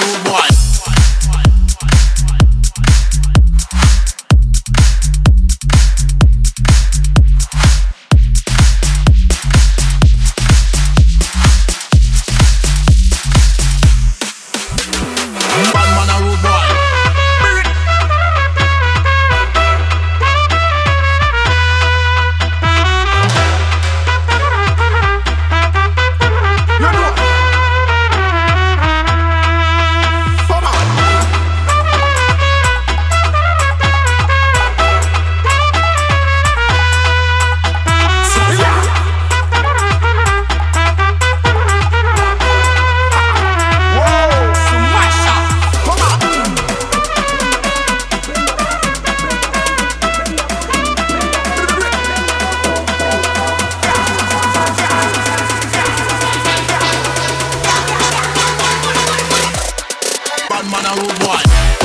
know boy. man a one. boy.